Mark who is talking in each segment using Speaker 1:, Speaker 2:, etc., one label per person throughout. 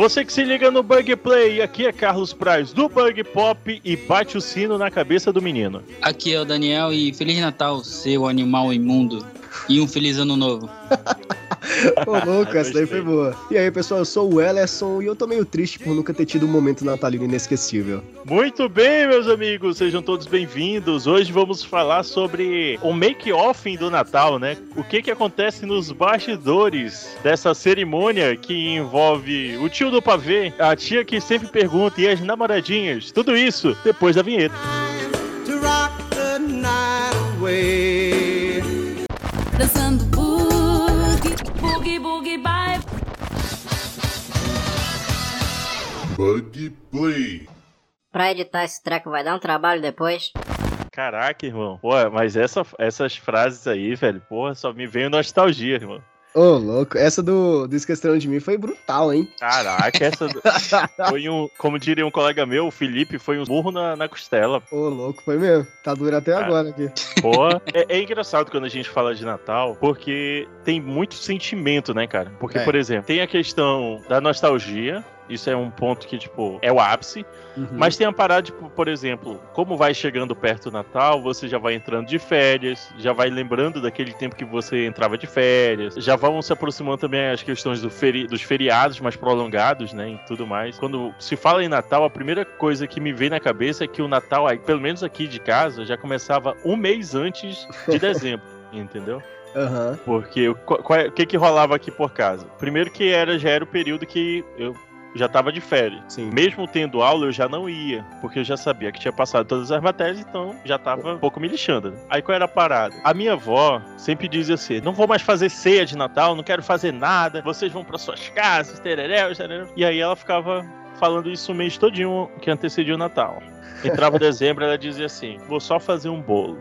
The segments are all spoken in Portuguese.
Speaker 1: Você que se liga no Bug Play, aqui é Carlos Praz do Bug Pop e bate o sino na cabeça do menino.
Speaker 2: Aqui é o Daniel e Feliz Natal, seu animal imundo. E um feliz ano novo.
Speaker 3: Ô, louco, essa daí foi boa. E aí, pessoal, eu sou o Ellerson e eu tô meio triste por nunca ter tido um momento natalino inesquecível.
Speaker 1: Muito bem, meus amigos, sejam todos bem-vindos. Hoje vamos falar sobre o make-off do Natal, né? O que que acontece nos bastidores dessa cerimônia que envolve o tio do pavê, a tia que sempre pergunta e as namoradinhas. Tudo isso depois da vinheta. To rock the night away. Boogie, bye.
Speaker 4: Bug Play.
Speaker 5: Pra editar esse treco vai dar um trabalho depois.
Speaker 1: Caraca, irmão. Pô, mas essa, essas frases aí, velho, porra, só me veio nostalgia, irmão.
Speaker 3: Ô, oh, louco, essa do, do Esqueceram de Mim foi brutal, hein?
Speaker 1: Caraca, essa do... foi um, como diria um colega meu, o Felipe, foi um burro na, na costela.
Speaker 3: Ô, oh, louco, foi mesmo. Tá duro até Cara, agora aqui.
Speaker 1: Pô, é, é, engraçado quando a gente fala de Natal, porque tem muito sentimento, né, cara? Porque, é. por exemplo, tem a questão da nostalgia, isso é um ponto que, tipo, é o ápice. Uhum. Mas tem a parada, tipo, por exemplo, como vai chegando perto do Natal, você já vai entrando de férias, já vai lembrando daquele tempo que você entrava de férias, já vão se aproximando também as questões do feri dos feriados mais prolongados, né, e tudo mais. Quando se fala em Natal, a primeira coisa que me vem na cabeça é que o Natal, pelo menos aqui de casa, já começava um mês antes de dezembro, entendeu?
Speaker 3: Uhum.
Speaker 1: Porque o, o que que rolava aqui por casa? Primeiro que era já era o período que eu já estava de férias.
Speaker 3: Sim.
Speaker 1: Mesmo tendo aula, eu já não ia, porque eu já sabia que tinha passado todas as matérias, então já estava um pouco me lixando. Né? Aí qual era a parada? A minha avó sempre dizia assim: não vou mais fazer ceia de Natal, não quero fazer nada, vocês vão para suas casas, tereré, tereré. E aí ela ficava falando isso o mês todinho que antecedia o Natal. Entrava dezembro, ela dizia assim: vou só fazer um bolo.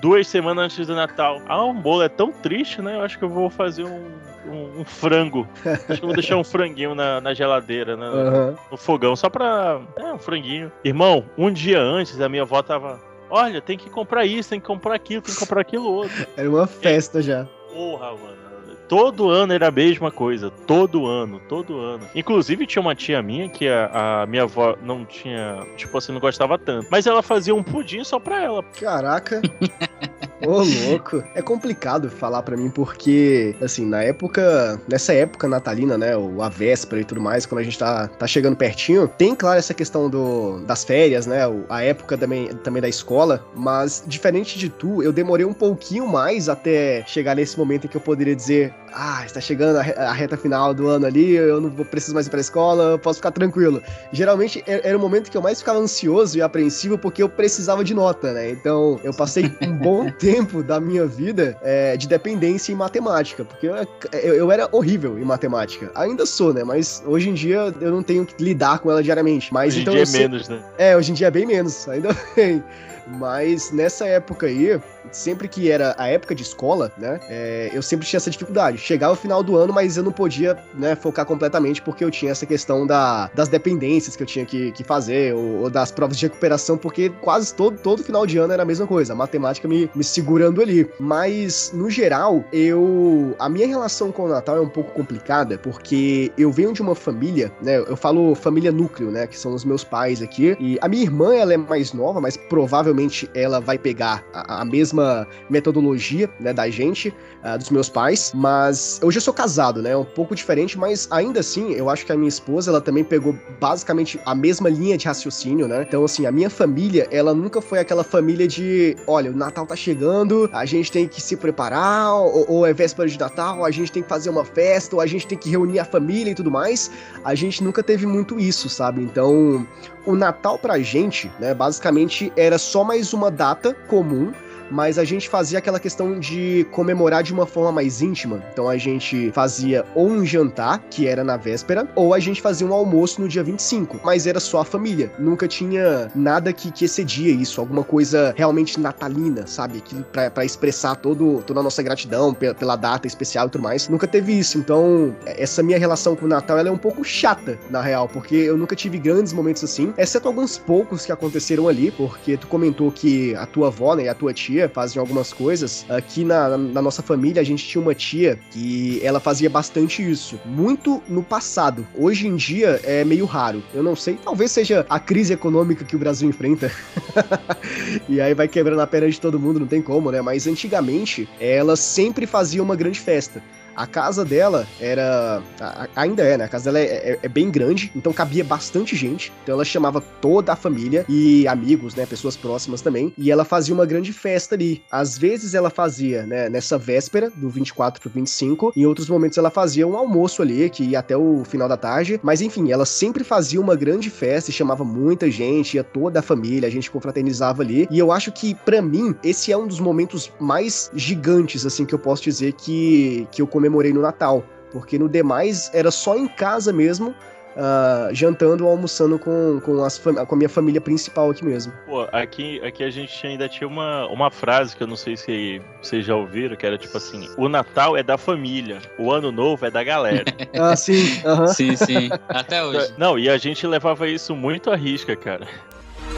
Speaker 1: Duas semanas antes do Natal. Ah, um bolo é tão triste, né? Eu acho que eu vou fazer um um, um, frango. Acho que eu vou deixar um franguinho na, na geladeira, né? Uhum. No fogão, só pra. É, um franguinho. Irmão, um dia antes a minha avó tava. Olha, tem que comprar isso, tem que comprar aquilo, tem que comprar aquilo outro.
Speaker 3: Era uma festa já.
Speaker 1: Porra, mano. Todo ano era a mesma coisa. Todo ano, todo ano. Inclusive, tinha uma tia minha que a, a, minha avó não tinha. Tipo assim, não gostava tanto. Mas ela fazia um pudim só pra ela.
Speaker 3: Caraca. Ô, louco. É complicado falar para mim porque, assim, na época, nessa época natalina, né, ou a véspera e tudo mais, quando a gente tá, tá chegando pertinho, tem, claro, essa questão do, das férias, né, a época também, também da escola, mas diferente de tu, eu demorei um pouquinho mais até chegar nesse momento em que eu poderia dizer, ah, está chegando a reta final do ano ali, eu não preciso mais ir pra escola, eu posso ficar tranquilo. Geralmente era o momento que eu mais ficava ansioso e apreensivo porque eu precisava de nota, né? Então eu passei um bom tempo da minha vida é, de dependência em matemática, porque eu, eu, eu, era horrível em matemática. Ainda sou, né? Mas hoje em dia eu não tenho que lidar com ela diariamente. Mas
Speaker 1: hoje
Speaker 3: então.
Speaker 1: Em dia é menos, né?
Speaker 3: É, hoje em dia é bem menos, ainda bem. Mas nessa época aí, sempre que era a época de escola, né, é, eu sempre tinha essa dificuldade. Chegava o final do ano, mas eu não podia, né, focar completamente porque eu tinha essa questão da, das dependências que eu tinha que, que fazer, ou, ou, das provas de recuperação, porque quase todo, todo final de ano era a mesma coisa, a matemática me, me segurando ali. Mas, no geral, eu. A minha relação com o Natal é um pouco complicada, porque eu venho de uma família, né, eu falo família núcleo, né, que são os meus pais aqui, e a minha irmã, ela é mais nova, mas provavelmente provavelmente ela vai pegar a, a mesma metodologia, né, da gente, uh, dos meus pais, mas hoje eu sou casado, né, um pouco diferente, mas ainda assim, eu acho que a minha esposa, ela também pegou basicamente a mesma linha de raciocínio, né, então assim, a minha família, ela nunca foi aquela família de, olha, o Natal tá chegando, a gente tem que se preparar, ou, ou é véspera de Natal, a gente tem que fazer uma festa, ou a gente tem que reunir a família e tudo mais, a gente nunca teve muito isso, sabe, então o Natal pra gente, né, basicamente era só mais uma data comum mas a gente fazia aquela questão de comemorar de uma forma mais íntima. Então a gente fazia ou um jantar, que era na véspera, ou a gente fazia um almoço no dia 25, mas era só a família. Nunca tinha nada que, que excedia isso, alguma coisa realmente natalina, sabe? Aquilo pra expressar todo, toda a nossa gratidão pela, pela data especial e tudo mais. Nunca teve isso. Então, essa minha relação com o Natal ela é um pouco chata, na real, porque eu nunca tive grandes momentos assim, exceto alguns poucos que aconteceram ali, porque tu comentou que a tua avó, né, e a tua tia tia faziam algumas coisas. Aqui na, na nossa família, a gente tinha uma tia que ela fazia bastante isso. Muito no passado. Hoje em dia é meio raro. Eu não sei, talvez seja a crise econômica que o Brasil enfrenta. e aí vai quebrando a perna de todo mundo, não tem como, né? Mas antigamente, ela sempre fazia uma grande festa. A casa dela era. Ainda é, né? A casa dela é, é, é, bem grande, então cabia bastante gente. Então ela chamava toda a família e amigos, né? Pessoas próximas também. E ela fazia uma grande festa ali. Às vezes ela fazia, né? Nessa véspera, do 24 pro 25. Em outros momentos ela fazia um almoço ali, que ia até o final da tarde. Mas enfim, ela sempre fazia uma grande festa e chamava muita gente, ia toda a família, a gente confraternizava ali. E eu acho que, para mim, esse é um dos momentos mais gigantes, assim, que eu posso dizer que, que eu comecei comemorei no Natal, porque no demais era só em casa mesmo, uh, jantando ou almoçando com, com, as, com a minha família principal aqui mesmo.
Speaker 1: Pô, aqui, aqui a gente ainda tinha uma, uma frase que eu não sei se vocês já ouviram, que era tipo assim: o Natal é da família, o ano novo é da galera.
Speaker 3: ah, sim.
Speaker 2: Uhum. Sim, sim. Até hoje.
Speaker 1: Não, e a gente levava isso muito à risca, cara.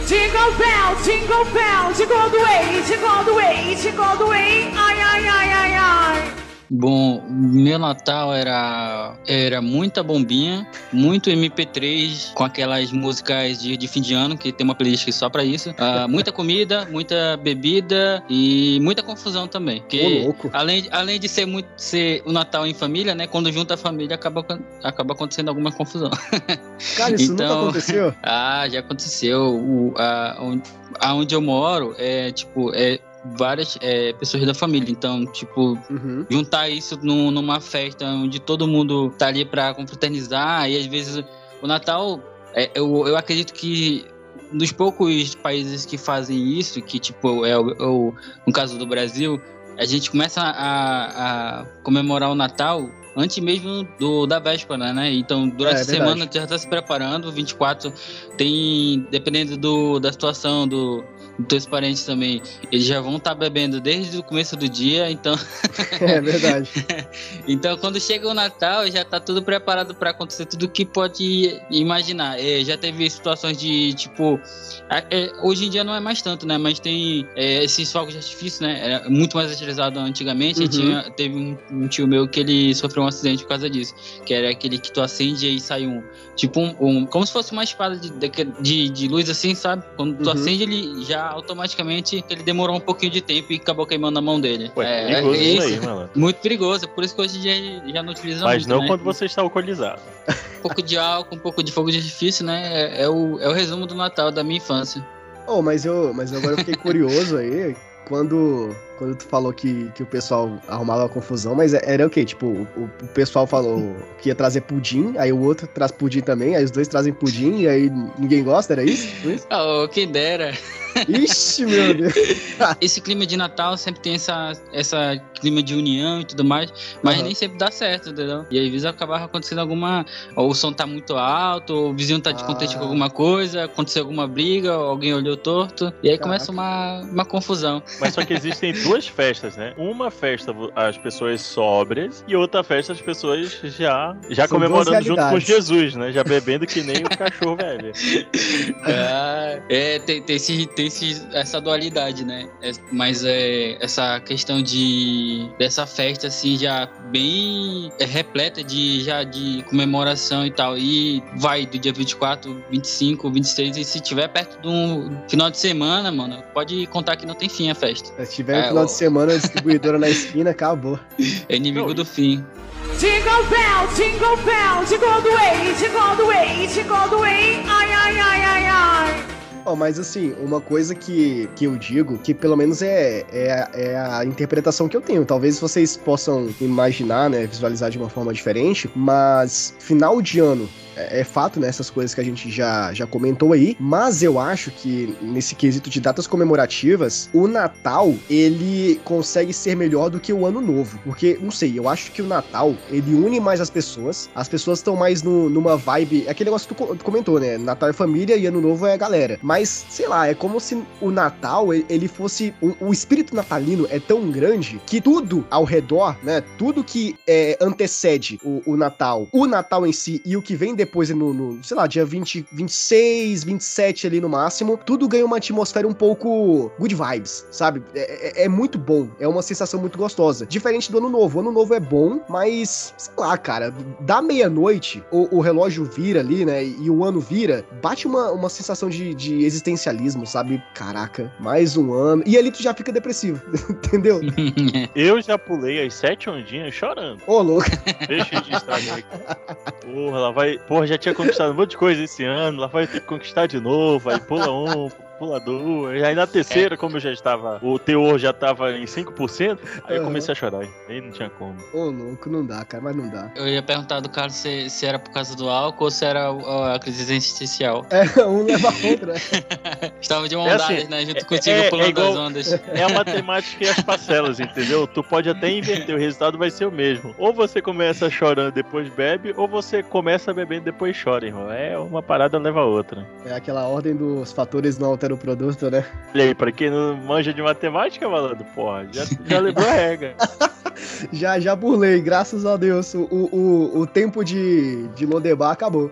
Speaker 6: Jingle bell, jingle bell, jingle all the way, jingle all the way, jingle all the way, ai, ai, ai, ai, ai.
Speaker 2: Bom, meu Natal era era muita bombinha, muito MP3 com aquelas músicas de, de fim de ano, que tem uma playlist só para isso. Uh, muita comida, muita bebida e muita confusão também. Porque além, além de ser muito ser o Natal em família, né? Quando junta a família acaba, acaba acontecendo alguma confusão.
Speaker 3: Cara, isso então, nunca aconteceu?
Speaker 2: Ah, já aconteceu. O, a, onde eu moro é tipo é várias é, pessoas da família. Então, tipo, uhum. juntar isso num, numa festa onde todo mundo tá ali pra confraternizar, e às vezes o Natal, é, eu, eu acredito que dos poucos países que fazem isso, que tipo, é o, é o no caso do Brasil, a gente começa a, a comemorar o Natal antes mesmo do, da véspera, né? Então, durante é, a semana já está se preparando, 24 tem, dependendo do, da situação, do, teus parentes também, eles já vão estar tá bebendo desde o começo do dia, então.
Speaker 3: é verdade.
Speaker 2: então, quando chega o Natal, já tá tudo preparado para acontecer tudo que pode imaginar. É, já teve situações de, tipo. É, hoje em dia não é mais tanto, né? Mas tem é, esses fogos de artifício, né? Era muito mais utilizado antigamente. Uhum. Tinha, teve um, um, tio meu que ele sofreu um acidente por causa disso. Que era aquele que tu acende e sai um. Tipo, um, um como se fosse uma espada de, de, de luz assim, sabe? Quando tu uhum. acende, ele já automaticamente ele demorou um pouquinho de tempo e acabou queimando na mão dele.
Speaker 1: Ué, é, perigoso é, isso aí, mano.
Speaker 2: Muito perigoso, por isso que hoje em dia já não utiliza
Speaker 1: Mas
Speaker 2: muito,
Speaker 1: não
Speaker 2: né?
Speaker 1: quando você está alcoolizado.
Speaker 2: Um pouco de álcool, um pouco de fogo de artifício, né? É, é, o, é o resumo do Natal da minha infância.
Speaker 3: Oh, mas eu, mas agora eu fiquei curioso aí quando, quando tu falou que, que o pessoal arrumava confusão, mas é, era o quê? Tipo, o, o pessoal falou que ia trazer pudim, aí o outro traz pudim também, aí os dois trazem pudim e aí ninguém gosta, era isso? isso?
Speaker 2: Oh, que dera.
Speaker 3: Ixi, meu Deus.
Speaker 2: Esse clima de Natal sempre tem essa, essa clima de união e tudo mais, mas uhum. nem sempre dá certo, entendeu? E às vezes acabava acontecendo alguma. Ou o som tá muito alto, ou o vizinho tá descontente ah. com alguma coisa, aconteceu alguma briga, alguém olhou torto, e aí Caraca. começa uma, uma confusão.
Speaker 1: Mas só que existem duas festas, né? Uma festa as pessoas sóbrias e outra festa as pessoas já, já comemorando junto com Jesus, né? Já bebendo que nem o cachorro velho.
Speaker 2: Ah, é, tem, tem, esse, tem esse, essa dualidade, né? É, mas é, essa questão de dessa festa assim já bem é, repleta de já de comemoração e tal. E vai do dia 24, 25, 26 e se tiver perto do final de semana, mano, pode contar que não tem fim a festa.
Speaker 3: Se tiver é, final o... de semana, a distribuidora na esquina, acabou.
Speaker 2: É inimigo não. do fim.
Speaker 6: Jingle bell, jingle bell, jingle all the way, jingle all the way, jingle all the way, ai, ai, ai, ai, ai.
Speaker 3: Oh, mas assim, uma coisa que, que eu digo, que pelo menos é, é, é, a interpretação que eu tenho. Talvez vocês possam imaginar, né, visualizar de uma forma diferente, mas final de ano é, é, fato, né? Essas coisas que a gente já, já comentou aí. Mas eu acho que nesse quesito de datas comemorativas, o Natal, ele consegue ser melhor do que o Ano Novo. Porque, não sei, eu acho que o Natal, ele une mais as pessoas. As pessoas estão mais no, numa vibe. É aquele negócio que tu comentou, né? Natal é família e Ano Novo é galera. Mas sei lá, é como se o Natal, ele fosse. O, o espírito natalino é tão grande que tudo ao redor, né? Tudo que é, antecede o, o Natal, o Natal em si e o que vem depois no, no, sei lá, dia 20, 26, 27 ali no máximo, tudo ganha uma atmosfera um pouco good vibes, sabe? É, é- é muito bom, é uma sensação muito gostosa. Diferente do Ano Novo. O Ano Novo é bom, mas, sei lá, cara, da meia-noite, o, o relógio vira ali, né? E o ano vira, bate uma, uma sensação de, de existencialismo, sabe? Caraca, mais um ano. E ali tu já fica depressivo, entendeu?
Speaker 1: Eu já pulei as sete ondinhas chorando.
Speaker 3: Ô, louco.
Speaker 1: Deixa de estragar aqui. Porra, ela vai. Porra, já tinha conquistado um monte de coisa esse ano, ela vai ter que conquistar de novo. Aí pula um, pula duas. Aí na terceira, como eu já estava. O teor já estava em 5%, aí eu
Speaker 3: Aham.
Speaker 1: comecei a chorar. Aí não tinha como.
Speaker 3: Ô, louco, não dá, cara, mas não dá.
Speaker 2: Eu ia perguntar do Carlos se, se era por causa do álcool ou se era a, a crise existencial.
Speaker 3: É, um leva a outra. né?
Speaker 2: Estava de mão
Speaker 1: É assim,
Speaker 2: né? Junto
Speaker 1: é-
Speaker 2: contigo,
Speaker 1: é- é
Speaker 2: pulando
Speaker 1: igual-
Speaker 2: as ondas.
Speaker 1: É a matemática e as parcelas, entendeu? Tu pode até inverter, o resultado vai ser o mesmo. Ou você começa chorando depois bebe, ou você começa bebendo depois chora, irmão. É uma parada leva a outra.
Speaker 3: É aquela ordem dos fatores não alteram o produto, né?
Speaker 1: Olha aí, pra quem não manja de matemática, malandro, porra, já, já lembrou a regra.
Speaker 3: Já, já burlei, graças a Deus. O, o, o tempo de, de Lodebar acabou.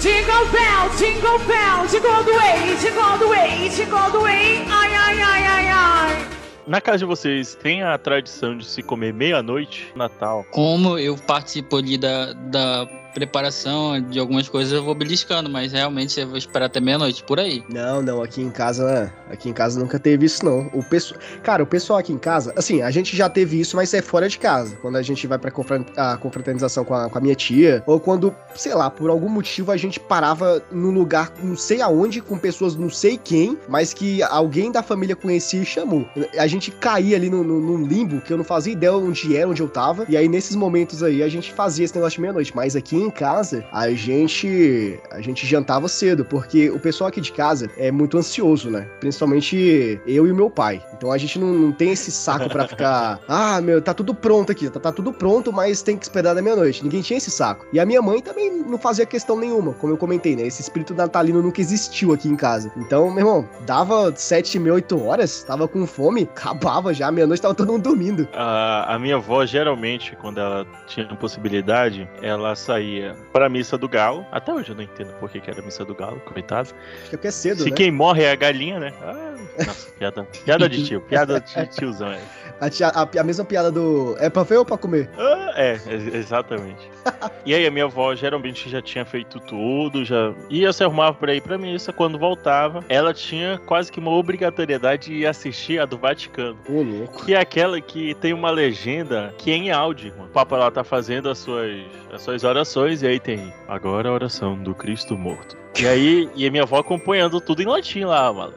Speaker 6: Jingle bell, jingle bell, jingle all the way, jingle all the way, jingle all the way. Ai, ai, ai, ai, ai.
Speaker 1: Na casa de vocês, tem a tradição de se comer meia-noite, Natal.
Speaker 2: Como eu participo ali da, da preparação de algumas coisas, eu vou beliscando, mas realmente eu vou esperar até meia-noite, por aí.
Speaker 3: Não, não, aqui em casa, aqui em casa nunca teve isso não. O pessoal, cara, o pessoal aqui em casa, assim, a gente já teve isso, mas é fora de casa. Quando a gente vai pra confraternização com a, com a minha tia, ou quando, sei lá, por algum motivo a gente parava num lugar não sei aonde, com pessoas não sei quem, mas que alguém da família conhecia e chamou. A gente caía ali num limbo que eu não fazia ideia onde era, onde eu tava, e aí nesses momentos aí a gente fazia esse negócio de meia-noite. Mas aqui em casa, a gente, a gente jantava cedo, porque o pessoal aqui de casa é muito ansioso, né? Principalmente eu e o meu pai. Então a gente não, não tem esse saco pra ficar, ah, meu, tá tudo pronto aqui, tá, tá tudo pronto, mas tem que esperar da meia-noite. Ninguém tinha esse saco. E a minha mãe também não fazia questão nenhuma, como eu comentei, né? Esse espírito natalino nunca existiu aqui em casa. Então, meu irmão, dava sete, meia, oito horas, tava com fome, acabava já, meia-noite tava todo mundo dormindo.
Speaker 1: A, a minha avó, geralmente, quando ela tinha possibilidade, ela saía pra missa do galo. Até hoje eu não entendo por que, que era missa do galo, coitado.
Speaker 3: Acho que é porque é cedo,
Speaker 1: Se
Speaker 3: né?
Speaker 1: quem morre é a galinha, né? Ah, nossa, piada, piada de tio, piada de tiozão. É.
Speaker 3: A, tia- a- a mesma piada do. É pra ver ou pra comer?
Speaker 1: Ah, é, ex- exatamente. E aí a minha avó geralmente já tinha feito tudo, já ia se arrumar pra ir pra missa. Quando voltava, ela tinha quase que uma obrigatoriedade de assistir a do Vaticano.
Speaker 3: Ô, louco.
Speaker 1: Que é aquela que tem uma legenda que é em áudio. O Papa lá tá fazendo as suas, as suas orações e aí tem agora a oração do Cristo morto. E aí, e a minha avó acompanhando tudo em latim lá, mano.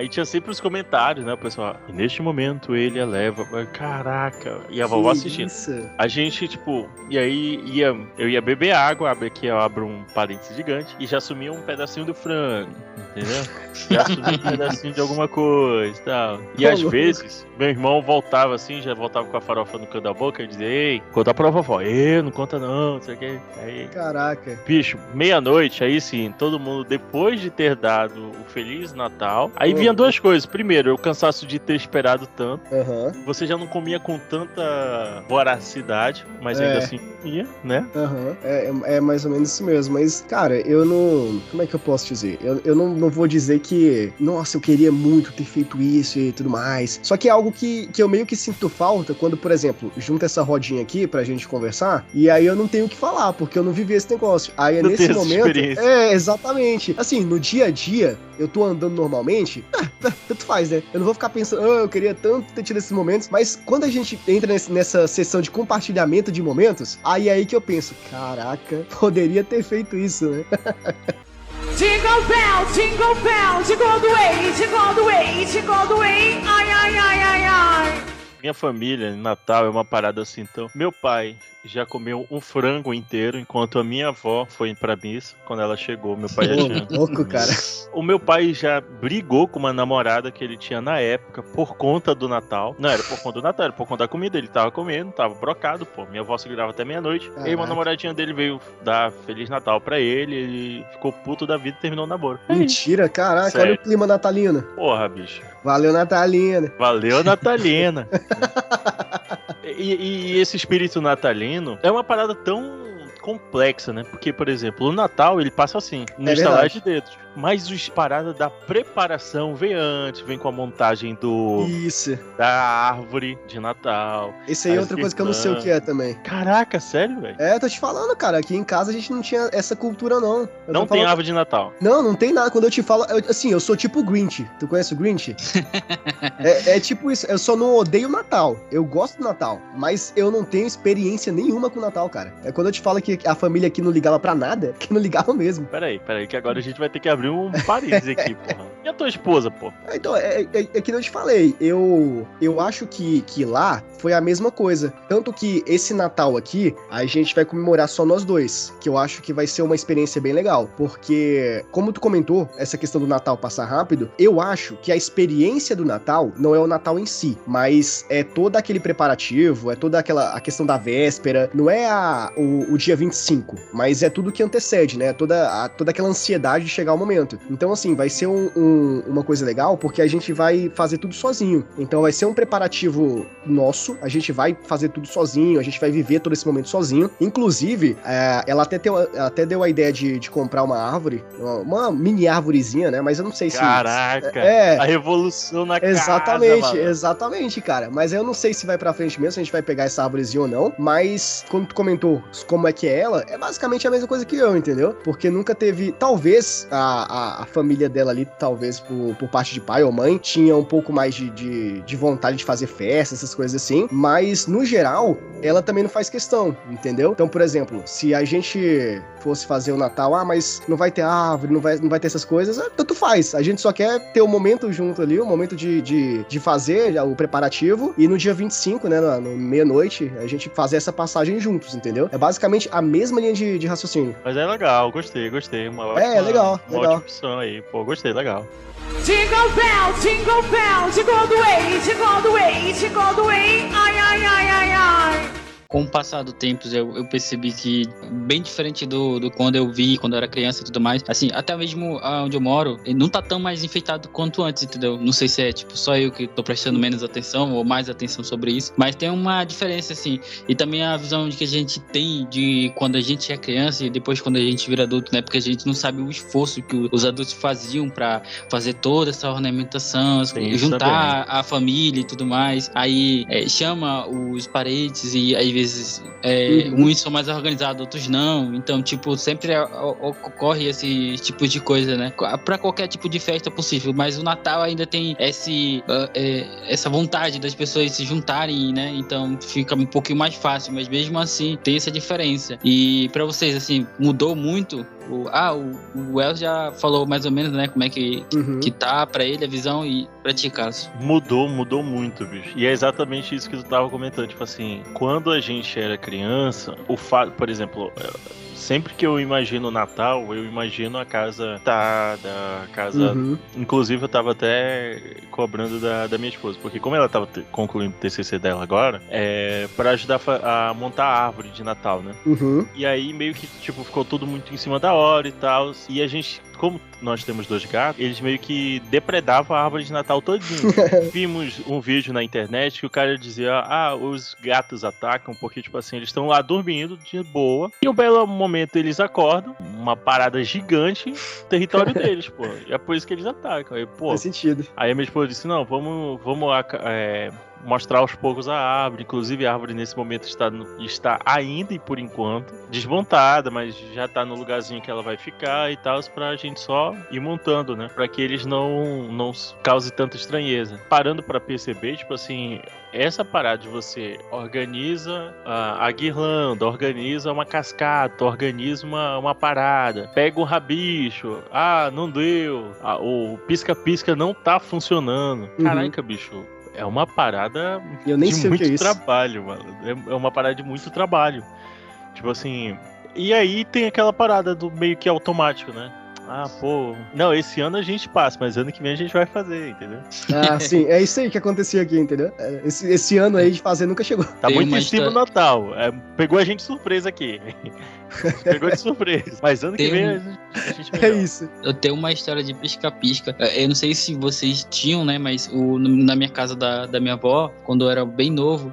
Speaker 1: Aí tinha sempre os comentários, né, o pessoal? E neste momento ele eleva. Caraca. E a vovó assistindo.
Speaker 3: Isso.
Speaker 1: A gente, tipo, e aí ia, eu ia beber água, abre aqui, eu abro um parênteses gigante, e já sumia um pedacinho do frango, entendeu? Já sumia um pedacinho de alguma coisa e tal. E às
Speaker 3: louco.
Speaker 1: vezes, meu irmão voltava assim, já voltava com a farofa no canto da boca e dizia, ei, conta pra vovó. Ei, não conta não, não sei o que. Aí,
Speaker 3: Caraca.
Speaker 1: bicho, meia-noite, aí sim, todo mundo, depois de ter dado o Feliz Natal, aí
Speaker 3: Ô.
Speaker 1: vinha duas coisas. Primeiro, o cansaço de ter esperado tanto.
Speaker 3: Aham,
Speaker 1: Você já não comia com tanta voracidade, mas ainda
Speaker 3: É.
Speaker 1: assim comia, né?
Speaker 3: aham. É, é- mais ou menos isso mesmo. Mas, cara, eu não. Como é que eu posso dizer? Eu, eu não, não vou dizer que. Nossa, eu queria muito ter feito isso e tudo mais. Só que é algo que, que eu meio que sinto falta quando, por exemplo, junta essa rodinha aqui pra gente conversar. E aí eu não tenho o que falar, porque eu não vivi esse negócio. Aí é nesse momento. É, exatamente. Assim, no dia a dia, eu tô andando normalmente. ah, tanto faz, né? Eu não vou ficar pensando, ah, eu queria tanto ter tido esses momentos. Mas quando a gente entra nesse- nessa sessão de compartilhamento de momentos, aí é aí que eu penso, caraca, poderia ter feito isso, né?
Speaker 6: Jingle bell, jingle bell, jingle all the way, jingle all the way, jingle all the way. Ai, ai, ai, ai, ai.
Speaker 1: Minha família, em Natal, é uma parada assim, então. Meu pai, já comeu um frango inteiro, enquanto a minha avó foi pra missa. Quando ela chegou, meu pai já tinha.
Speaker 3: Louco, cara.
Speaker 1: O meu pai já brigou com uma namorada que ele tinha na época por conta do Natal. Não era por conta do Natal, era por conta da comida. Ele tava comendo, tava brocado, pô. Minha avó segurava até meia-noite. E uma namoradinha dele veio dar Feliz Natal pra ele. Ele ficou puto da vida e terminou o namoro.
Speaker 3: Mentira, caraca,
Speaker 1: Sério.
Speaker 3: olha o clima natalino.
Speaker 1: Porra, bicho.
Speaker 3: Valeu, Natalina.
Speaker 1: Valeu, Natalina. e, e esse espírito natalino é uma parada tão complexa, né? Porque, por exemplo, o Natal ele passa assim, no
Speaker 3: É
Speaker 1: de dedos. Mas os paradas da preparação vem antes, vem com a montagem do
Speaker 3: Isso.
Speaker 1: da árvore de Natal.
Speaker 3: Esse aí é outra coisa que eu não sei o que é também.
Speaker 1: Caraca, sério, velho?
Speaker 3: É, tô te falando, cara. Aqui em casa a gente não tinha essa cultura, não. Eu
Speaker 1: Não tem
Speaker 3: falando-
Speaker 1: árvore de Natal.
Speaker 3: Não, não tem nada. Quando eu te falo, eu- assim, eu sou tipo o Grinch. Tu conhece o Grinch? é, é tipo isso. Eu só não odeio o Natal. Eu gosto do Natal, mas eu não tenho experiência nenhuma com o Natal, cara. É quando eu te falo que a família aqui não ligava pra nada, que não ligava mesmo.
Speaker 1: Peraí, peraí, que agora a gente vai ter que abrir um parênteses aqui, porra. E a tua esposa, pô?
Speaker 3: É, Então, é, é, é que nem eu te falei, eu, eu acho que, que lá foi a mesma coisa. Tanto que esse Natal aqui, a gente vai comemorar só nós dois. Que eu acho que vai ser uma experiência bem legal. Porque, como tu comentou, essa questão do Natal passar rápido, eu acho que a experiência do Natal não é o Natal em si, mas é todo aquele preparativo, é toda aquela a questão da véspera, não é a, o, o dia 25, mas é tudo que antecede, né? Toda, a- toda aquela ansiedade de chegar o momento. Então, assim, vai ser um- um- uma coisa legal, porque a gente vai fazer tudo sozinho. Então, vai ser um preparativo nosso, a gente vai fazer tudo sozinho, a gente vai viver todo esse momento sozinho. Inclusive, é, ela até, teu- até deu a ideia de, de comprar uma árvore, uma, mini árvorezinha, né? Mas eu não sei se.
Speaker 1: Caraca!
Speaker 3: É,
Speaker 1: A revolução na
Speaker 3: Exatamente,
Speaker 1: casa,
Speaker 3: exatamente, cara. Mas eu não sei se vai pra frente mesmo, se a gente vai pegar essa árvorezinha ou não. Mas, quando tu comentou como é que é ela, é basicamente a mesma coisa que eu, entendeu? Porque nunca teve. Talvez a, a, a família dela ali, talvez por, por parte de pai ou mãe, tinha um pouco mais de, de, de vontade de fazer festa, essas coisas assim. Mas, no geral, ela também não faz questão, entendeu? Então, por exemplo, se a gente fosse fazer o Natal, ah, mas não vai ter árvore, não vai, não vai ter essas coisas, ah, tanto faz. A gente só quer ter o momento junto ali, o momento de, de, de fazer o preparativo e no dia 25, né, na, no meia-noite, a gente fazer essa passagem juntos, entendeu? É basicamente a mesma linha de, de raciocínio.
Speaker 1: Mas é legal, gostei, gostei. Uma ótima,
Speaker 3: É, legal,
Speaker 1: uma
Speaker 3: legal.
Speaker 1: Ótima opção aí. Pô, gostei, legal.
Speaker 6: Jingle bell, jingle bell, jingle all the way, jingle all the way, jingle all the way. Ai, ai, ai, ai, ai.
Speaker 2: Com o passar do tempo, eu, eu percebi que, bem diferente do, do quando eu vi, quando eu era criança e tudo mais, assim, até mesmo onde eu moro, não tá tão mais enfeitado quanto antes, entendeu? Não sei se é, tipo, só eu que tô prestando menos atenção ou mais atenção sobre isso, mas tem uma diferença, assim. E também a visão de que a gente tem de quando a gente é criança e depois quando a gente vira adulto, né? Porque a gente não sabe o esforço que os adultos faziam pra fazer toda essa ornamentação,
Speaker 1: isso
Speaker 2: juntar a família e tudo mais. Aí é, chama os parentes e às vezes é,
Speaker 3: Uhum.
Speaker 2: uns são mais organizados, outros não. Então, tipo, sempre é- ocorre esse tipo de coisa, né? Pra qualquer tipo de festa possível. Mas o Natal ainda tem esse, ah, é, essa vontade das pessoas se juntarem, né? Então fica um pouquinho mais fácil. Mas mesmo assim, tem essa diferença. E pra vocês, assim, mudou muito? O, ah, o, o El já falou mais ou menos, né? Como é que,
Speaker 3: Uhum.
Speaker 2: que tá pra ele a visão e pra ti, Cássio.
Speaker 1: Mudou, mudou muito, bicho. E é exatamente isso que tu tava comentando. Tipo assim, quando a gente era criança, o fato, por exemplo, sempre que eu imagino o Natal, eu imagino a casa tada, a casa.
Speaker 3: Uhum.
Speaker 1: Inclusive, eu tava até cobrando da, da minha esposa, porque como ela tava concluindo o TCC dela agora, é para ajudar a montar a árvore de Natal, né?
Speaker 3: Uhum.
Speaker 1: E aí meio que, tipo, ficou tudo muito em cima da hora e tal. E a gente, como nós temos dois gatos, eles meio que depredavam a árvore de Natal todinho. Vimos um vídeo na internet que o cara dizia, ah, os gatos atacam porque, tipo assim, eles estão lá dormindo de boa. E um belo momento eles acordam, uma parada gigante, território deles, pô. E é por isso que eles atacam. Aí, pô,
Speaker 3: Faz sentido.
Speaker 1: Aí a minha esposa disse: Não, vamos, vamos é, mostrar aos poucos a árvore. Inclusive, a árvore nesse momento está, está ainda e por enquanto desmontada, mas já está no lugarzinho que ela vai ficar e tal, pra gente só ir montando, né? Pra que eles não, não cause tanta estranheza. Parando pra perceber, tipo assim, essa parada de você organiza a, a guirlanda, organiza uma cascata, organiza uma, uma parada, pega o rabicho, ah, não deu, ah, o pisca-pisca não tá funcionando.
Speaker 3: Uhum.
Speaker 1: Caraca, bicho. É uma parada
Speaker 3: Eu nem
Speaker 1: de
Speaker 3: sei o
Speaker 1: muito
Speaker 3: que é isso.
Speaker 1: trabalho, mano. É, é uma parada de muito trabalho. Tipo assim. E aí tem aquela parada do meio que automático, né? Ah, pô. Não, esse ano a gente passa, mas ano que vem a gente vai fazer, entendeu?
Speaker 3: Ah, sim, é isso aí que acontecia aqui, entendeu? É, Esse, esse ano aí de fazer nunca chegou.
Speaker 1: Tá
Speaker 2: Tem
Speaker 1: muito em cima do Natal. É, pegou a gente de surpresa aqui. pegou de surpresa. Mas ano que
Speaker 2: Tem
Speaker 1: vem
Speaker 2: um-
Speaker 1: a gente,
Speaker 3: É
Speaker 1: melhora.
Speaker 3: isso.
Speaker 2: Eu tenho uma história de pisca-pisca. É, Eu não sei se vocês tinham, né? Mas o, na minha casa da, da minha avó, quando eu era bem novo,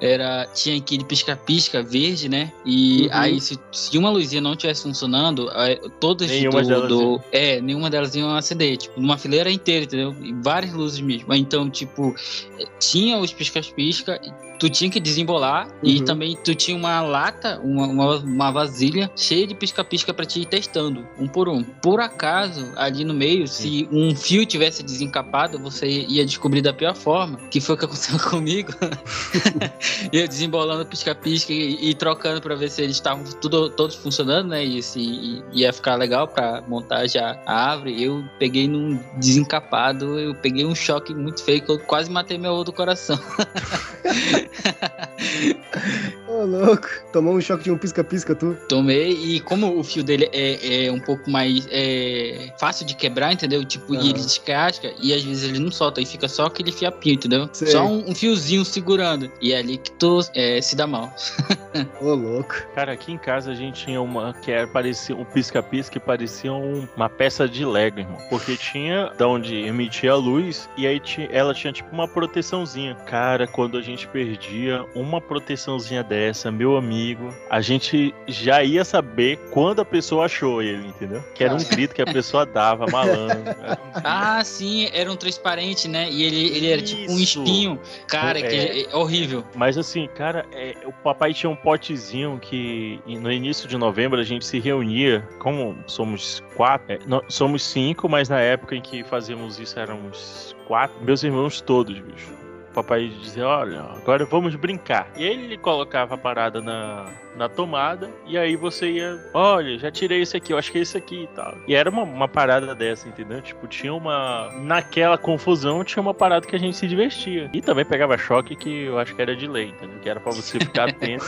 Speaker 2: era, tinha aquele pisca-pisca verde, né? E
Speaker 3: Uhum.
Speaker 2: aí, se, se uma luzinha não estivesse funcionando, todas
Speaker 1: Nenhuma
Speaker 2: do,
Speaker 1: delas
Speaker 2: do- É, nenhuma delas iam acender. Tipo, numa fileira inteira, entendeu? E várias luzes mesmo. Então, tipo, eh, tinha os pisca-pisca. Tu tinha que desembolar e
Speaker 3: Uhum.
Speaker 2: também tu tinha uma lata, uma, uma, uma vasilha cheia de pisca-pisca pra te ir testando, um por um. Por acaso, ali no meio, se um fio tivesse desencapado, você ia descobrir da pior forma, que foi o que aconteceu comigo. eu desembolando pisca-pisca e, e trocando pra ver se eles estavam tudo, todos funcionando, né? E se ia ficar legal pra montar já a árvore. Eu peguei num desencapado, eu peguei um choque muito feio que eu quase matei meu outro coração.
Speaker 3: Ô, louco. Tomou um choque de um pisca-pisca, tu.
Speaker 2: Tomei e como o fio dele é, é um pouco mais é, fácil de quebrar, entendeu? Tipo,
Speaker 3: Aham.
Speaker 2: e ele descasca e às vezes ele não solta e fica só aquele fiapinho, entendeu?
Speaker 3: Sei.
Speaker 2: Só um, um fiozinho segurando. E é ali que tu é, se dá mal.
Speaker 3: Ô, louco.
Speaker 1: Cara, aqui em casa a gente tinha uma que era, parecia um pisca-pisca que parecia um- uma peça de Lego, irmão. Porque tinha da onde emitia a luz e aí ela tinha tipo uma proteçãozinha. Cara, quando a gente perdia uma proteçãozinha dessa, meu amigo, a gente já ia saber quando a pessoa achou ele, entendeu? Que era um grito que a pessoa dava, malandro. Um.
Speaker 2: Ah, sim, era um transparente, né? E ele, ele era tipo um espinho. Cara,
Speaker 1: É.
Speaker 2: que é horrível.
Speaker 1: Mas assim, cara, é, o papai tinha um potezinho que no início de novembro a gente se reunia, como somos quatro, é, não, somos cinco, mas na época em que fazíamos isso éramos quatro, meus irmãos todos, bicho. Papai dizia, olha, agora vamos brincar. E ele colocava a parada na, na tomada, e aí você ia, olha, já tirei esse aqui, eu acho que é esse aqui e tal. E era uma, uma parada dessa, entendeu? Tipo, tinha uma. Naquela confusão, tinha uma parada que a gente se divertia. E também pegava choque que eu acho que era de lei, entendeu? Que era pra você ficar atento.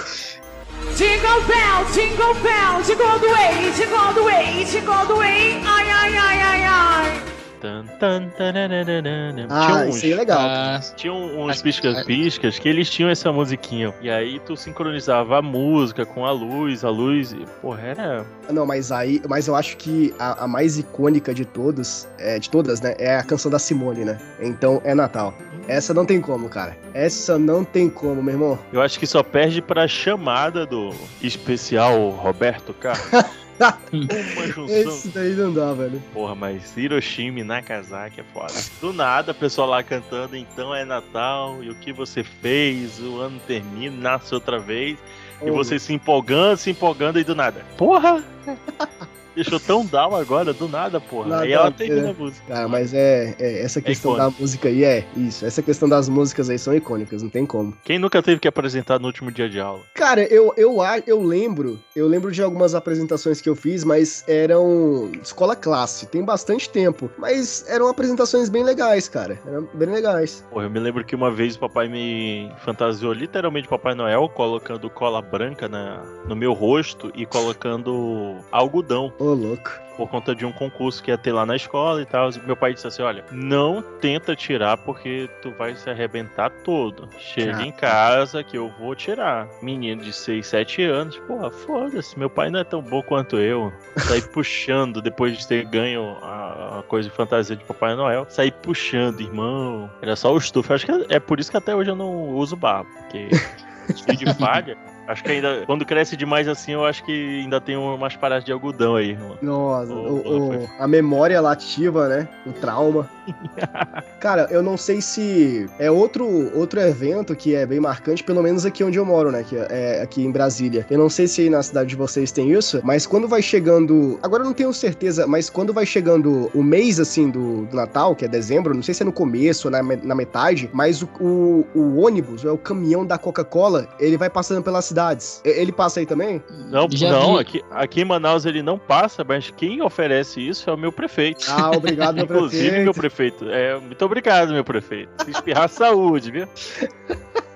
Speaker 6: Jingle bell, jingle bell, jingle all the way, jingle all the way, jingle all the way. Ai, ai, ai, ai, ai.
Speaker 1: Tan, tan, tararararara.
Speaker 3: Ah,
Speaker 1: tinha uns,
Speaker 3: isso aí é legal.
Speaker 2: Ah,
Speaker 1: Tinha uns piscas-piscas que eles tinham essa musiquinha. E aí tu sincronizava a música com a luz, a luz. E, porra, era.
Speaker 3: Não, mas aí, mas eu acho que a, a mais icônica de todos, é, de todas, né, é a canção da Simone, né? Então é Natal. Essa não tem como, cara. Essa não tem como, meu irmão.
Speaker 1: Eu acho que só perde pra chamada do especial Roberto Carlos. Uma junção.
Speaker 3: Esse daí não dá, velho.
Speaker 1: Porra, mas Hiroshima e Nagasaki é foda. Do nada, a pessoa lá cantando, então é Natal, e o que você fez, o ano termina, nasce outra vez, e
Speaker 3: Ô,
Speaker 1: você se empolgando, se empolgando, e do nada. Porra! Deixou tão down agora, do nada, porra.
Speaker 3: Nada
Speaker 1: Aí ela termina
Speaker 3: né?
Speaker 1: a música.
Speaker 3: Cara, mas é, é, essa questão da
Speaker 1: icônico.
Speaker 3: música aí é isso. Essa questão das músicas aí são icônicas, não tem como.
Speaker 1: Quem nunca teve que apresentar no último dia de aula?
Speaker 3: Cara, eu, eu, eu lembro, eu lembro de algumas apresentações que eu fiz, mas eram escola classe, tem bastante tempo. Mas eram apresentações bem legais, cara. Eram bem legais.
Speaker 1: Porra, eu me lembro que uma vez o papai me fantasiou literalmente Papai Noel, colocando cola branca na, no meu rosto e colocando algodão.
Speaker 3: Ô, louco.
Speaker 1: por conta de um concurso que ia ter lá na escola e tal. Meu pai disse assim: olha, não tenta tirar porque tu vai se arrebentar todo. Chega
Speaker 3: Ah.
Speaker 1: em casa que eu vou tirar. Menino de 6, 7 anos, porra, foda-se, meu pai não é tão bom quanto eu. Saí puxando depois de ter ganho a, a coisa de fantasia de Papai Noel. Saí puxando, irmão. Era só o estufo. Acho que é, por isso que até hoje eu não uso barba, porque de falha. Acho que ainda, quando cresce demais assim, eu acho que ainda tem umas paradas de algodão aí, irmão.
Speaker 3: Nossa, o-
Speaker 1: porra,
Speaker 3: o- a memória lativa, né? O trauma. Cara, eu não sei se é outro, outro evento que é bem marcante, pelo menos aqui onde eu moro, né? Que é aqui em Brasília. Eu não sei se aí na cidade de vocês tem isso, mas quando vai chegando. Agora eu não tenho certeza, mas quando vai chegando o mês assim do, do Natal, que é dezembro, não sei se é no começo ou na, na metade, mas o, o, o ônibus, é o caminhão da Coca-Cola, ele vai passando pelas cidades. Ele passa aí também?
Speaker 1: Não,
Speaker 2: Já
Speaker 1: não
Speaker 2: vi.
Speaker 1: aqui, aqui em Manaus ele não passa, mas quem oferece isso é o meu prefeito.
Speaker 3: Ah, obrigado, meu
Speaker 1: Inclusive,
Speaker 3: prefeito.
Speaker 1: meu prefeito prefeito. É, muito obrigado, meu prefeito. Se espirrar, saúde, viu?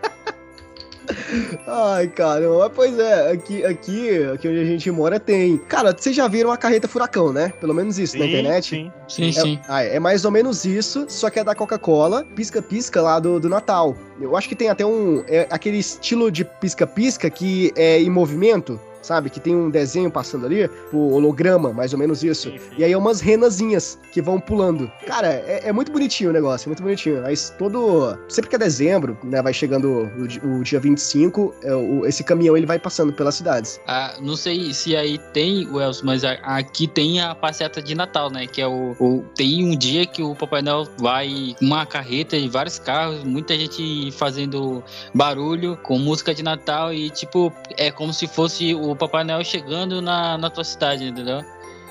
Speaker 3: Ai, caramba, mas pois é, aqui, aqui, aqui onde a gente mora tem. Cara, vocês já viram a carreta furacão, né? Pelo menos isso na internet.
Speaker 1: Sim.
Speaker 2: Sim,
Speaker 3: É,
Speaker 2: sim.
Speaker 3: ah, é mais ou menos isso, só que é da Coca-Cola, pisca-pisca lá do, do Natal. Eu acho que tem até um. É aquele estilo de pisca-pisca que é em movimento, sabe? Que tem um desenho passando ali, o holograma, mais ou menos isso.
Speaker 1: Sim, sim.
Speaker 3: E aí é umas renazinhas que vão pulando. Cara, é, é muito bonitinho o negócio, é muito bonitinho. Mas todo. Sempre que é dezembro, né? Vai chegando o, o dia 25, é, o- esse caminhão ele vai passando pelas cidades.
Speaker 2: Ah, não sei se aí tem, Wells, mas aqui tem a passeata de Natal, né? Que é o, o- Tem um dia que o Papai Noel vai com uma carreta e vários carros, muita gente fazendo barulho com música de Natal e, tipo, é como se fosse o Papai Noel chegando na, na tua cidade, entendeu?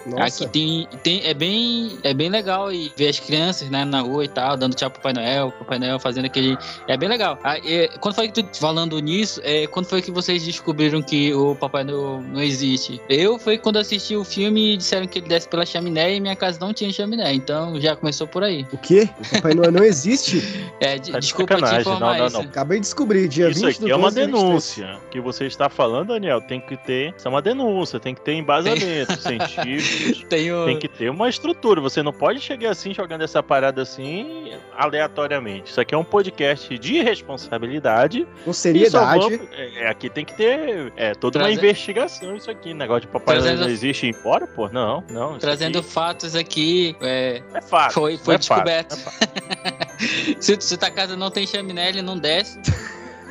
Speaker 3: Nossa.
Speaker 2: Aqui tem, tem é bem é bem legal e ver as crianças né, na rua e tal, dando tchau pro Papai Noel, Papai Noel fazendo aquele. É bem legal. Ah, é, quando foi que tu falando nisso, é, quando foi que vocês descobriram que o Papai Noel não existe? Eu foi quando assisti o filme e disseram que ele desce pela chaminé e minha casa não tinha chaminé, então já começou por aí.
Speaker 3: O quê? O Papai Noel não existe?
Speaker 2: É, de-
Speaker 1: Tá de
Speaker 2: desculpa te informar
Speaker 1: não, não,
Speaker 2: isso.
Speaker 1: não.
Speaker 3: Acabei de descobrir, dia
Speaker 1: Isso
Speaker 3: 20
Speaker 1: aqui
Speaker 3: do
Speaker 1: é uma
Speaker 3: 12 de 23.
Speaker 1: denúncia. O que você está falando, Daniel, tem que ter. Isso é uma denúncia, tem que ter embasamento científico.
Speaker 2: Tenho.
Speaker 1: Tem que ter uma estrutura. Você não pode chegar assim jogando essa parada assim aleatoriamente. Isso aqui é um podcast de responsabilidade.
Speaker 3: Com seriedade.
Speaker 1: vamos- é, aqui tem que ter é, toda uma
Speaker 2: Traze-
Speaker 1: investigação. Isso aqui, negócio de papai
Speaker 2: Trazendo-
Speaker 1: não existe embora, pô. Não, não.
Speaker 2: Trazendo
Speaker 1: aqui
Speaker 2: fatos aqui, é,
Speaker 1: é fato.
Speaker 2: foi, foi
Speaker 1: é fato,
Speaker 2: descoberto.
Speaker 1: é fato.
Speaker 2: se, se tua casa não tem chaminé, ele não desce.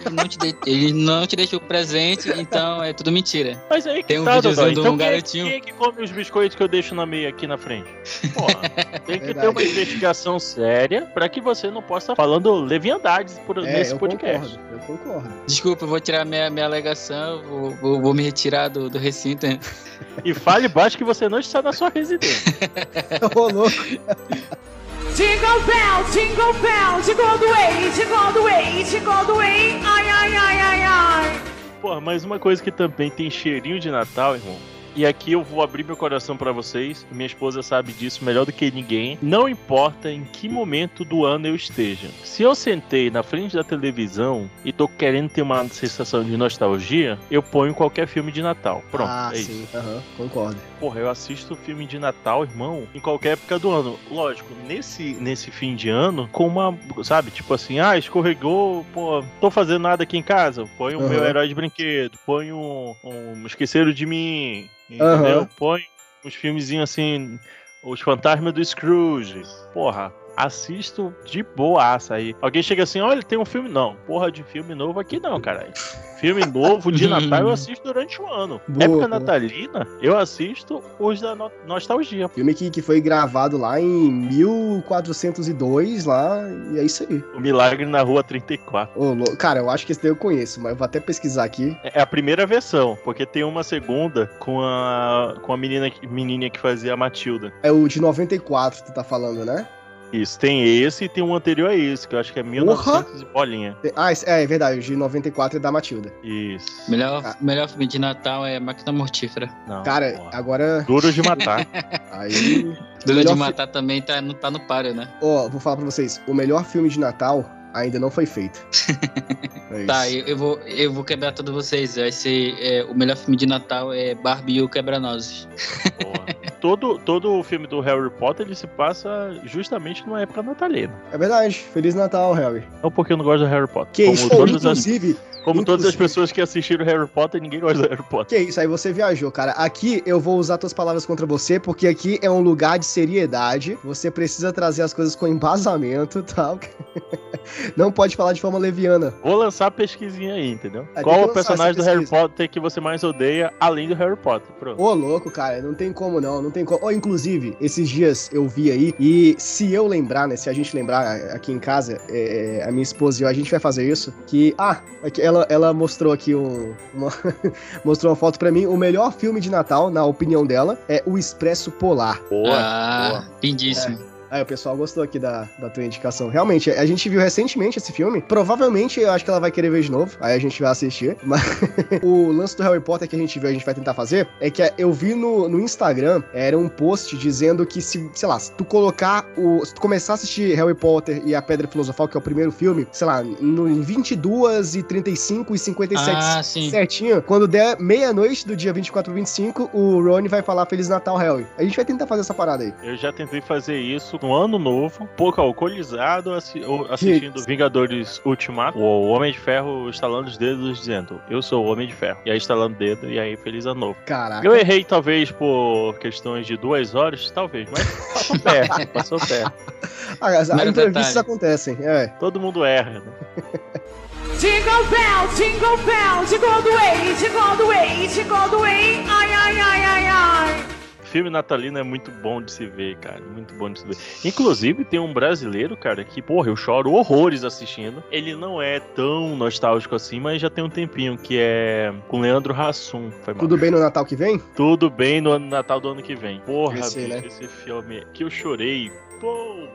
Speaker 2: Ele não te, de- ele não te deixou presente, então é tudo mentira.
Speaker 1: Mas aí que
Speaker 2: Tem um
Speaker 1: tá,
Speaker 2: videozinho
Speaker 1: Dodói.
Speaker 2: de um
Speaker 1: Então quem,
Speaker 2: garotinho.
Speaker 1: quem é que come os biscoitos que eu deixo na meia aqui na frente? Porra, tem que ter uma investigação séria pra que você não possa estar falando leviandades por,
Speaker 3: É,
Speaker 1: nesse
Speaker 3: eu
Speaker 1: podcast.
Speaker 3: concordo, eu concordo.
Speaker 2: Desculpa, eu vou tirar minha, minha alegação, vou, vou, vou me retirar do, do recinto.
Speaker 1: E fale baixo que você não está na sua residência.
Speaker 3: Ô, louco.
Speaker 6: Jingle bell, jingle bell, jingle all the way, jingle all the way, jingle all the way. Ai, ai, ai, ai, ai.
Speaker 1: Porra, mas uma coisa que também tem cheirinho de Natal, irmão. E aqui eu vou abrir meu coração pra vocês. Minha esposa sabe disso melhor do que ninguém. Não importa em que momento do ano eu esteja. Se eu sentei na frente da televisão e tô querendo ter uma sensação de nostalgia, eu ponho qualquer filme de Natal. Pronto,
Speaker 3: ah,
Speaker 1: é isso.
Speaker 3: sim, aham, concordo.
Speaker 1: Porra, eu assisto filme de Natal, irmão, em qualquer época do ano. Lógico, nesse, nesse fim de ano, com uma, sabe, tipo assim, ah, escorregou, pô, tô fazendo nada aqui em casa, põe o
Speaker 3: Aham.
Speaker 1: meu herói de brinquedo, põe um, um Esqueceram de Mim, entendeu?
Speaker 3: Aham.
Speaker 1: Põe uns filmezinhos assim, Os Fantasmas do Scrooge. Porra, assisto de boaça aí. Alguém chega assim, olha, tem um filme. Não, porra de filme novo aqui não, caralho. Filme novo de Natal eu assisto durante o ano.
Speaker 3: Boa,
Speaker 1: Época
Speaker 3: boa.
Speaker 1: natalina, eu assisto os da no- nostalgia.
Speaker 3: Filme que, que foi gravado lá em 1402, lá, e é isso aí.
Speaker 1: O Milagre na Rua 34.
Speaker 3: Ô, cara, eu acho que esse daí eu conheço, mas eu vou até pesquisar aqui.
Speaker 1: É a primeira versão, porque tem uma segunda com a, com a menina, menininha que fazia a Matilda.
Speaker 3: É o de 94 que tu tá falando, né?
Speaker 1: Isso, tem esse e tem um anterior a esse, que eu acho que é 1900 e bolinha.
Speaker 3: Ah, esse- é, é verdade, o de 94 é da Matilda.
Speaker 1: Isso.
Speaker 2: Melhor,
Speaker 3: Ah.
Speaker 2: melhor filme de Natal é Máquina Mortífera.
Speaker 1: Não,
Speaker 3: Cara,
Speaker 1: porra.
Speaker 3: agora.
Speaker 1: Duro de matar.
Speaker 3: Aí.
Speaker 2: Dura
Speaker 3: Melhor
Speaker 2: de
Speaker 3: fi-
Speaker 2: Matar também tá, não tá no páreo, né?
Speaker 3: Ó, vou falar pra vocês: o melhor filme de Natal ainda não foi feito. É.
Speaker 2: Tá, eu, eu vou, eu vou quebrar todos vocês. Vai ser é, o melhor filme de Natal é Barbie e o Quebra-Nozes.
Speaker 1: Todo, todo o filme do Harry Potter ele se passa justamente numa época natalina.
Speaker 3: É verdade. Feliz Natal, Harry.
Speaker 1: Não porque eu não gosto do Harry Potter.
Speaker 3: Que
Speaker 1: como
Speaker 3: isso,
Speaker 1: todas as,
Speaker 3: inclusive.
Speaker 1: como todas as
Speaker 3: inclusive-
Speaker 1: pessoas que assistiram Harry Potter, ninguém gosta do Harry Potter.
Speaker 3: Que isso, aí você viajou, cara. Aqui eu vou usar tuas palavras contra você, porque aqui é um lugar de seriedade. Você precisa trazer as coisas com embasamento, tá? Não pode falar de forma leviana.
Speaker 1: Vou lançar a pesquisinha aí, entendeu?
Speaker 3: tem
Speaker 1: Qual o personagem do Harry. Potter que você mais odeia, além do Harry Potter? Pronto.
Speaker 3: Ô, louco, cara, não tem como não, não tem como. Ó, inclusive, esses dias eu vi aí, e se eu lembrar, né, se a gente lembrar aqui em casa, é, a minha esposa e eu, a gente vai fazer isso, que, ah, aqui, ela, ela mostrou aqui um, uma, mostrou uma foto pra mim, o melhor filme de Natal, na opinião dela, é O Expresso Polar.
Speaker 1: Boa.
Speaker 2: ah,
Speaker 1: boa.
Speaker 2: lindíssimo.
Speaker 3: Aí o pessoal gostou aqui da, da tua indicação. Realmente, a gente viu recentemente esse filme. Provavelmente eu acho que ela vai querer ver de novo. Aí a gente vai assistir. Mas o lance do Harry Potter que a gente viu, a gente vai tentar fazer, é que eu vi no, no Instagram, era um post dizendo que se, sei lá, se tu colocar o. Se tu começar a assistir Harry Potter e a Pedra Filosofal, que é o primeiro filme, sei lá, no, em 22 e 35 e 57
Speaker 2: Ah, sim.
Speaker 3: certinho, quando der meia-noite do dia 24 e 25, o Rony vai falar Feliz Natal, Harry. A gente vai tentar fazer essa parada aí.
Speaker 1: Eu já tentei fazer isso no ano novo, pouco alcoolizado, assi- assistindo Vingadores Ultimato, o Homem de Ferro estalando os dedos dizendo, eu sou o Homem de Ferro. E aí estalando o dedo, e aí feliz ano novo.
Speaker 3: Caraca.
Speaker 1: Eu errei talvez por questões de duas horas, talvez, mas passou perto, passou perto.
Speaker 3: As, as imprevistos acontecem, é.
Speaker 1: Todo mundo erra, né?
Speaker 6: Jingle bell, jingle bell, jingle all the way, jingle all the way, jingle all the way. Ai, ai, ai, ai, ai.
Speaker 1: Filme natalino é muito bom de se ver, cara. Muito bom de se ver. Inclusive, tem um brasileiro, cara, que, porra, eu choro horrores assistindo. Ele não é tão nostálgico assim, mas já tem um tempinho, que é com Leandro Hassum.
Speaker 3: Tudo bem no Natal que vem?
Speaker 1: Tudo bem no Natal do ano que vem. Porra,
Speaker 3: Esse,
Speaker 1: bicho,
Speaker 3: né?
Speaker 1: esse filme que eu chorei. Pô.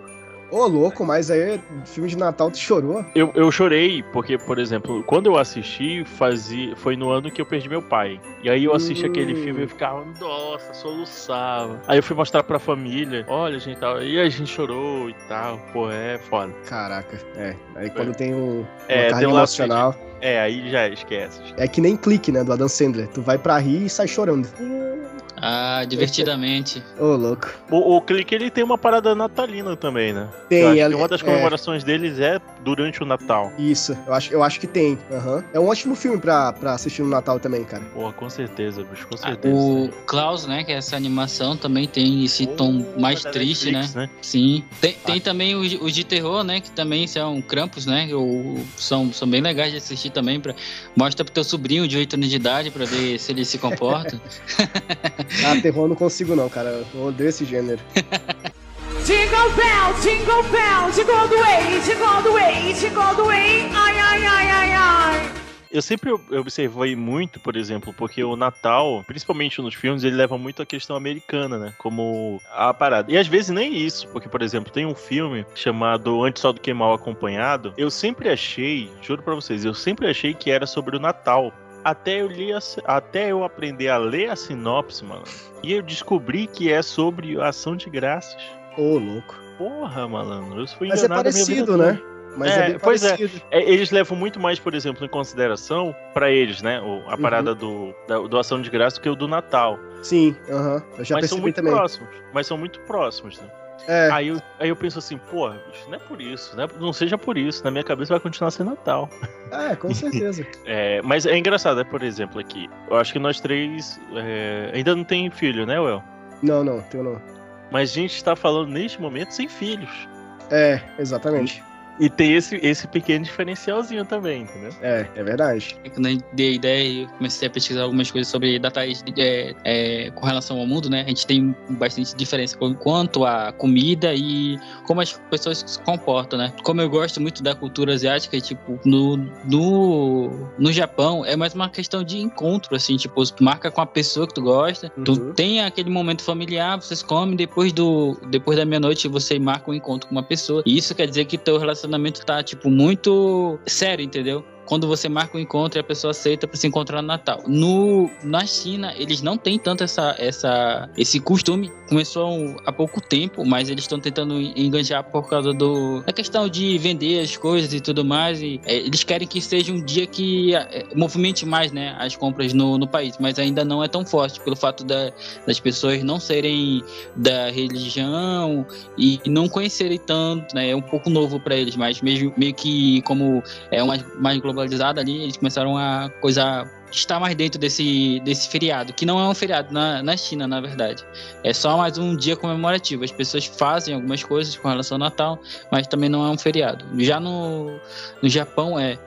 Speaker 3: Ô, louco, mas aí, filme de Natal, tu chorou?
Speaker 1: Eu, eu chorei porque, por exemplo, quando eu assisti, fazia, foi no ano que eu perdi meu pai. E aí eu assisti
Speaker 3: Hum.
Speaker 1: aquele filme e eu ficava, nossa, soluçava. Aí eu fui mostrar pra família, olha, gente, tal. E a gente chorou e tal. Pô, é foda.
Speaker 3: Caraca, é. Aí quando tem um,
Speaker 1: É,
Speaker 3: carga emocional.
Speaker 1: É, aí já esquece.
Speaker 3: É que nem clique, né, do Adam Sandler. Tu vai pra rir e sai chorando.
Speaker 2: Ah, divertidamente.
Speaker 3: Ô, louco.
Speaker 1: O, o Clique, ele tem uma parada natalina também, né?
Speaker 3: Tem,
Speaker 1: eu acho
Speaker 3: ela-
Speaker 1: que uma das
Speaker 3: é.
Speaker 1: comemorações deles é durante o Natal.
Speaker 3: Isso, eu acho, eu acho que tem. aham. É um ótimo filme pra, pra assistir no Natal também, cara.
Speaker 1: Porra, com certeza, bicho, com
Speaker 2: Ah,
Speaker 1: certeza.
Speaker 2: O Klaus, né, que é essa animação, também tem esse tom
Speaker 1: Porra,
Speaker 2: mais triste, né?
Speaker 1: Netflix,
Speaker 2: Sim. Tem, tem também os, os de terror, né? Que também são Krampus, né? O, são, são bem legais de assistir também. Pra, mostra pro teu sobrinho de 8 anos de idade pra ver se ele se comporta.
Speaker 3: Ah, terror eu não consigo não, cara. Eu odeio esse gênero.
Speaker 6: Jingle bell, jingle bell, jingle all the way, jingle all the way, jingle all the way. Ai, ai, ai, ai, ai.
Speaker 1: Eu sempre ob- observei muito, por exemplo, porque o Natal, principalmente nos filmes, ele leva muito a questão americana, né? Como a parada. E às vezes nem isso, porque, por exemplo, tem um filme chamado Antes Só do Que Mal Acompanhado. Eu sempre achei, juro pra vocês, eu sempre achei que era sobre o Natal. Até eu, li a até eu aprender a ler a sinopse, mano. E eu descobri que é sobre ação de graças.
Speaker 3: Ô, louco.
Speaker 1: Porra, malandro, eu fui
Speaker 3: Mas é parecido,
Speaker 1: toda.
Speaker 3: né? Mas
Speaker 1: É,
Speaker 3: é,
Speaker 1: pois é.
Speaker 3: parecido.
Speaker 1: É, eles levam muito mais, por exemplo, em consideração pra eles, né? o- A parada do, da doação de graça que o do Natal.
Speaker 3: Sim, aham. Eu já
Speaker 1: mas são
Speaker 3: percebi
Speaker 1: muito
Speaker 3: também.
Speaker 1: próximos. Mas são muito próximos, né?
Speaker 3: É,
Speaker 1: Aí, eu, aí eu penso assim, porra, bicho, não é por isso, né? Não seja por isso. Na minha cabeça vai continuar sendo Natal.
Speaker 3: é, com certeza.
Speaker 1: É, mas é engraçado, é, por exemplo, aqui. Eu acho que nós três é, ainda não tem filho, né, Well?
Speaker 3: não, não, teu não.
Speaker 1: Mas a gente tá falando neste momento sem filhos.
Speaker 3: É, exatamente.
Speaker 1: E tem esse, esse pequeno diferencialzinho também, entendeu?
Speaker 3: É, é verdade.
Speaker 2: Quando eu dei a ideia, eu comecei a pesquisar algumas coisas sobre datas é, é, com relação ao mundo, né? A gente tem bastante diferença quanto à comida e como as pessoas se comportam, né? Como eu gosto muito da cultura asiática, tipo, no, no, no Japão é mais uma questão de encontro, assim, tipo, tu marca com a pessoa que tu gosta, tu
Speaker 3: Uhum.
Speaker 2: tem aquele momento familiar, vocês comem, depois do depois da meia-noite você marca um encontro com uma pessoa. E isso quer dizer que teu relacionamento tá, tipo, muito sério, entendeu? Quando você marca um encontro e a pessoa aceita para se encontrar no Natal. No, na China, eles não têm tanto essa, essa, esse costume. Começou há pouco tempo, mas eles estão tentando enganjar por causa do, da questão de vender as coisas e tudo mais. E, é, eles querem que seja um dia que é, movimente mais né, as compras no, no país, mas ainda não é tão forte, pelo fato da, das pessoas não serem da religião e não conhecerem tanto, né? É um pouco novo para eles, mas mesmo meio que como é uma mais globalizada ali, eles começaram a coisa estar mais dentro desse, desse feriado, que não é um feriado na, na China, na verdade. É só mais um dia comemorativo. As pessoas fazem algumas coisas com relação ao Natal, mas também não é um feriado. Já no, no Japão é.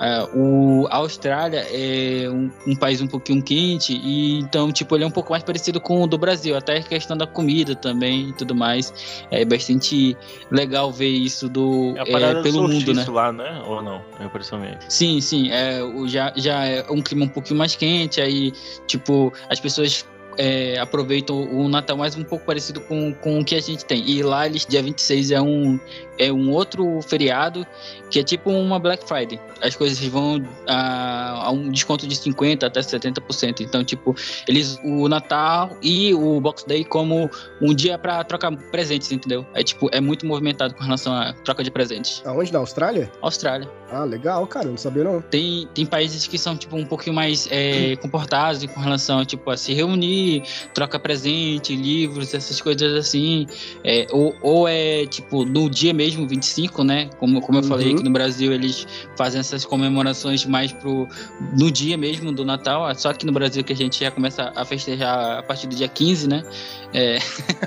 Speaker 2: É, o, a Austrália é um, um país um pouquinho quente e então tipo ele é um pouco mais parecido com o do Brasil até a questão da comida também e tudo mais é bastante legal ver isso do
Speaker 1: É
Speaker 2: é, pelo
Speaker 1: do
Speaker 2: mundo né
Speaker 1: lá, né? Ou não? É impressão minha.
Speaker 2: Sim, sim, é, já, já é um clima um pouquinho mais quente, aí, tipo, as pessoas é, aproveitam o Natal mais um pouco parecido com, com o que a gente tem. E lá eles, dia 26 é um, é um outro feriado que é tipo uma Black Friday. As coisas vão a, a um desconto de 50% até 70%. Então, tipo, eles o Natal e o Box Day como um dia para trocar presentes, entendeu? É tipo, é muito movimentado com relação à troca de presentes.
Speaker 3: Aonde? Na Austrália?
Speaker 2: Austrália.
Speaker 3: Ah, legal, cara, não sabia não.
Speaker 2: Tem, tem países que são, tipo, um pouquinho mais é, comportados com relação a, tipo, a se reunir, troca presente, livros, essas coisas assim. É, ou, ou é, tipo, no dia mesmo, 25, né? Como, como eu
Speaker 3: Uhum.
Speaker 2: falei, aqui no Brasil eles fazem essas comemorações mais pro, no dia mesmo do Natal. Só que no Brasil que a gente já começa a festejar a partir do dia 15, né? É...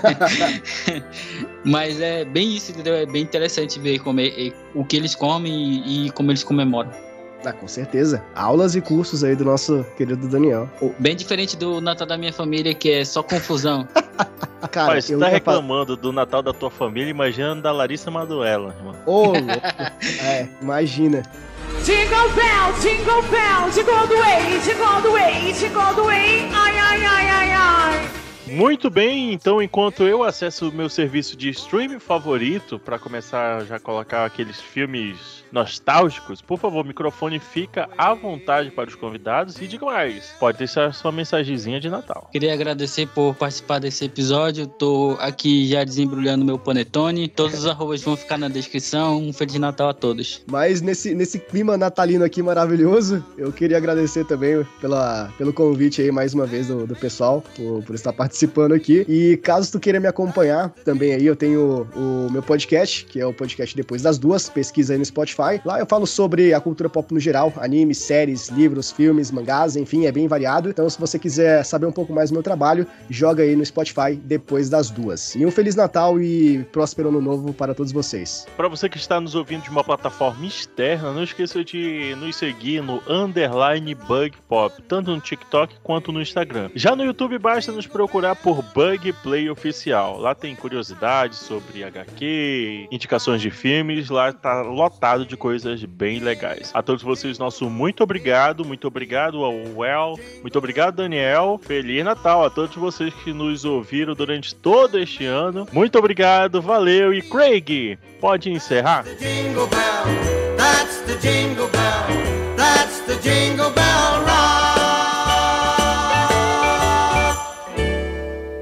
Speaker 2: Mas é bem isso, entendeu? É bem interessante ver como é- é- o que eles comem e, e como eles comemoram.
Speaker 3: Ah, com certeza. Aulas e cursos aí do nosso querido Daniel.
Speaker 2: Bem diferente do Natal da minha família, que é só confusão.
Speaker 3: cara,
Speaker 1: Mas você
Speaker 3: eu
Speaker 1: tá reclamando do Natal da tua família, imagina da Larissa Maduela, irmão.
Speaker 3: Ô, louco. É, imagina.
Speaker 6: Jingle bell, jingle bell, jingle the way, jingle the way, jingle the way. Ai, ai, ai, ai, ai.
Speaker 1: Muito bem, então enquanto eu acesso o meu serviço de streaming favorito para começar a já colocar aqueles filmes nostálgicos, por favor, o microfone fica à vontade para os convidados e diga mais. Pode deixar sua mensagenzinha de Natal.
Speaker 2: Queria agradecer por participar desse episódio. Tô aqui já desembrulhando meu panetone. Todos os arrobas vão ficar na descrição. Um Feliz Natal a todos.
Speaker 3: Mas nesse, nesse clima natalino aqui maravilhoso, eu queria agradecer também pela, pelo convite aí mais uma vez do, do pessoal, por, por estar participando aqui. E caso tu queira me acompanhar também aí, eu tenho o, o meu podcast, que é o podcast Depois das Duas, pesquisa aí no Spotify. Lá eu falo sobre a cultura pop no geral, animes, séries, livros, filmes, mangás, enfim, é bem variado. Então se você quiser saber um pouco mais do meu trabalho, joga aí no Spotify Depois das Duas. E um Feliz Natal e próspero Ano Novo para todos vocês.
Speaker 1: Para você que está nos ouvindo de uma plataforma externa, não esqueça de nos seguir no underline Bug Pop, tanto no TikTok quanto no Instagram. Já no YouTube basta nos procurar por Bug Play Oficial. Lá tem curiosidades sobre HQ, indicações de filmes, lá tá lotado de coisas bem legais. A todos vocês, nosso muito obrigado, muito obrigado ao Well, muito obrigado, Daniel. Feliz Natal a todos vocês que nos ouviram durante todo este ano. Muito obrigado, valeu e Craig, pode encerrar?
Speaker 7: That's the jingle bell, that's the jingle bell rock.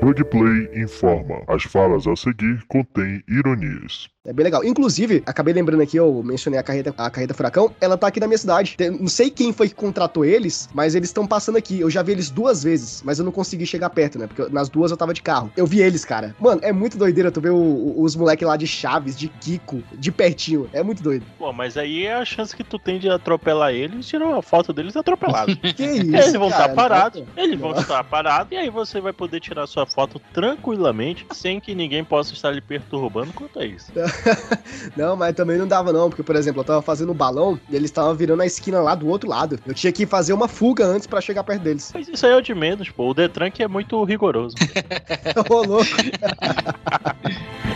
Speaker 4: Bug Play informa. As falas a seguir contêm ironias.
Speaker 3: É bem legal. Inclusive, acabei lembrando aqui, eu mencionei a carreta, a carreta Furacão, ela tá aqui na minha cidade. Não sei quem foi que contratou eles, mas eles estão passando aqui. Eu já vi eles duas vezes, mas eu não consegui chegar perto, né? Porque nas duas eu tava de carro. Eu vi eles, cara. Mano, é muito doideira tu ver o- o- os moleques lá de Chaves, de Kiko, de pertinho. É muito doido.
Speaker 1: Pô, mas aí é a chance que tu tem de atropelar eles tirar uma foto deles atropelados.
Speaker 3: Que isso,
Speaker 1: eles vão estar parados, eles vão estar parados, e aí você vai poder tirar sua foto tranquilamente, sem que ninguém possa estar lhe perturbando quanto a isso.
Speaker 3: Não, mas também não dava não, porque, por exemplo, eu tava fazendo um balão e eles estavam virando a esquina lá do outro lado. Eu tinha que fazer uma fuga antes pra chegar perto deles.
Speaker 1: Mas isso aí é o de menos, pô. O Detran que é muito rigoroso.
Speaker 3: Ô, louco.